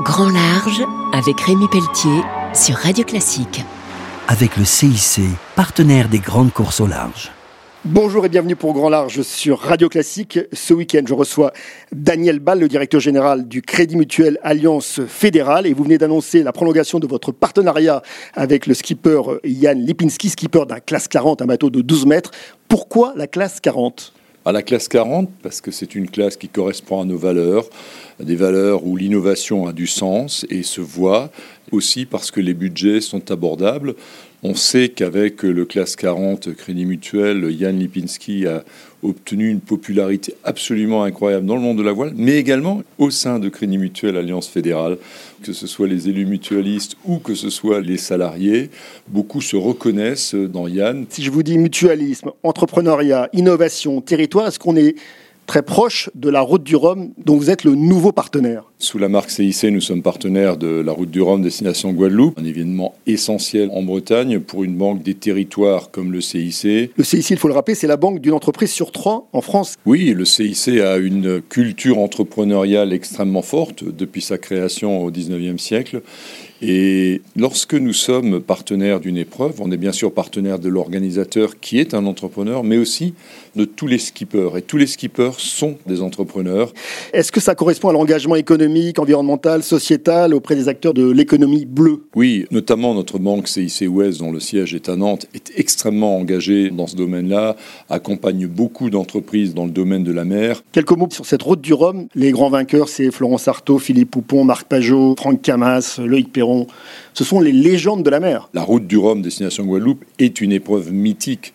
Grand Large avec Rémi Pelletier sur Radio Classique. Avec le CIC, partenaire des grandes courses au large. Bonjour et bienvenue pour Grand Large sur Radio Classique. Ce week-end, je reçois Daniel Ball, le directeur général du Crédit Mutuel Alliance Fédérale. Et vous venez d'annoncer la prolongation de votre partenariat avec le skipper Yann Lipinski, skipper d'un classe 40, un bateau de 12 mètres. Pourquoi la classe 40 à la classe 40 parce que c'est une classe qui correspond à nos valeurs, des valeurs où l'innovation a du sens et se voit, aussi parce que les budgets sont abordables. On sait qu'avec le classe 40 Crédit Mutuel, Yann Lipinski a obtenu une popularité absolument incroyable dans le monde de la voile, mais également au sein de Crédit Mutuel Alliance Fédérale, que ce soit les élus mutualistes ou que ce soit les salariés, beaucoup se reconnaissent dans Yann. Si je vous dis mutualisme, entrepreneuriat, innovation, territoire, est-ce qu'on est très proche de la Route du Rhum, dont vous êtes le nouveau partenaire? Sous la marque CIC, nous sommes partenaires de la Route du Rhum destination Guadeloupe, un événement essentiel en Bretagne pour une banque des territoires comme le CIC. Le CIC, il faut le rappeler, c'est la banque d'une entreprise sur trois en France. Oui, le CIC a une culture entrepreneuriale extrêmement forte depuis sa création au 19e siècle. Et lorsque nous sommes partenaires d'une épreuve, on est bien sûr partenaire de l'organisateur qui est un entrepreneur, mais aussi de tous les skippers. Et tous les skippers sont des entrepreneurs. Est-ce que ça correspond à l'engagement économique, environnemental, sociétal auprès des acteurs de l'économie bleue Oui, notamment notre banque CIC Ouest, dont le siège est à Nantes, est extrêmement engagée dans ce domaine-là, accompagne beaucoup d'entreprises dans le domaine de la mer. Quelques mots sur cette route du Rhum. Les grands vainqueurs, c'est Florence Artaud, Philippe Poupon, Marc Pajot, Franck Camas, Loïc Perron ce sont les légendes de la mer. La route du Rhum, destination Guadeloupe, est une épreuve mythique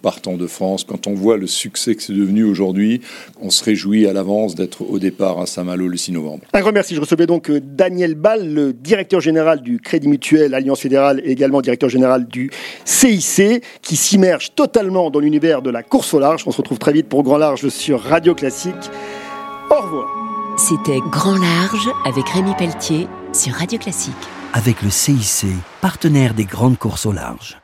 partant de France. Quand on voit le succès que c'est devenu aujourd'hui, on se réjouit à l'avance d'être au départ à Saint-Malo le 6 novembre. Un grand merci. Je recevais donc euh, Daniel Ball, le directeur général du Crédit Mutuel Alliance Fédérale et également directeur général du CIC, qui s'immerge totalement dans l'univers de la course au large. On se retrouve très vite pour Grand Large sur Radio Classique. Au revoir. C'était Grand Large avec Rémi Pelletier sur Radio Classique avec le CIC, partenaire des grandes courses au large.